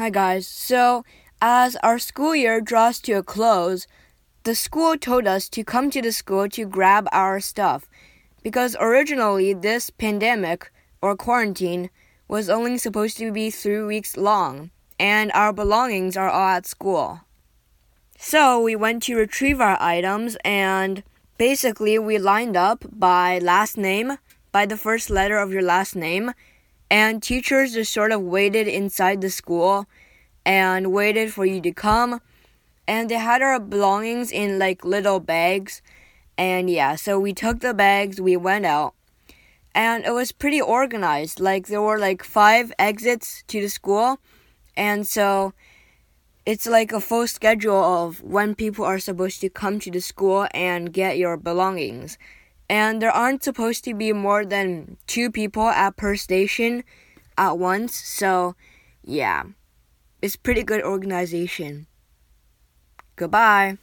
Hi guys. So, as our school year draws to a close, the school told us to come to the school to grab our stuff because originally this pandemic or quarantine was only supposed to be 3 weeks long and our belongings are all at school. So, we went to retrieve our items and basically we lined up by last name, by the first letter of your last name and teachers just sort of waited inside the school and waited for you to come. And they had our belongings in like little bags. And yeah, so we took the bags, we went out. And it was pretty organized. Like there were like five exits to the school. And so it's like a full schedule of when people are supposed to come to the school and get your belongings and there aren't supposed to be more than two people at per station at once. So, yeah, it's pretty good organization. Goodbye.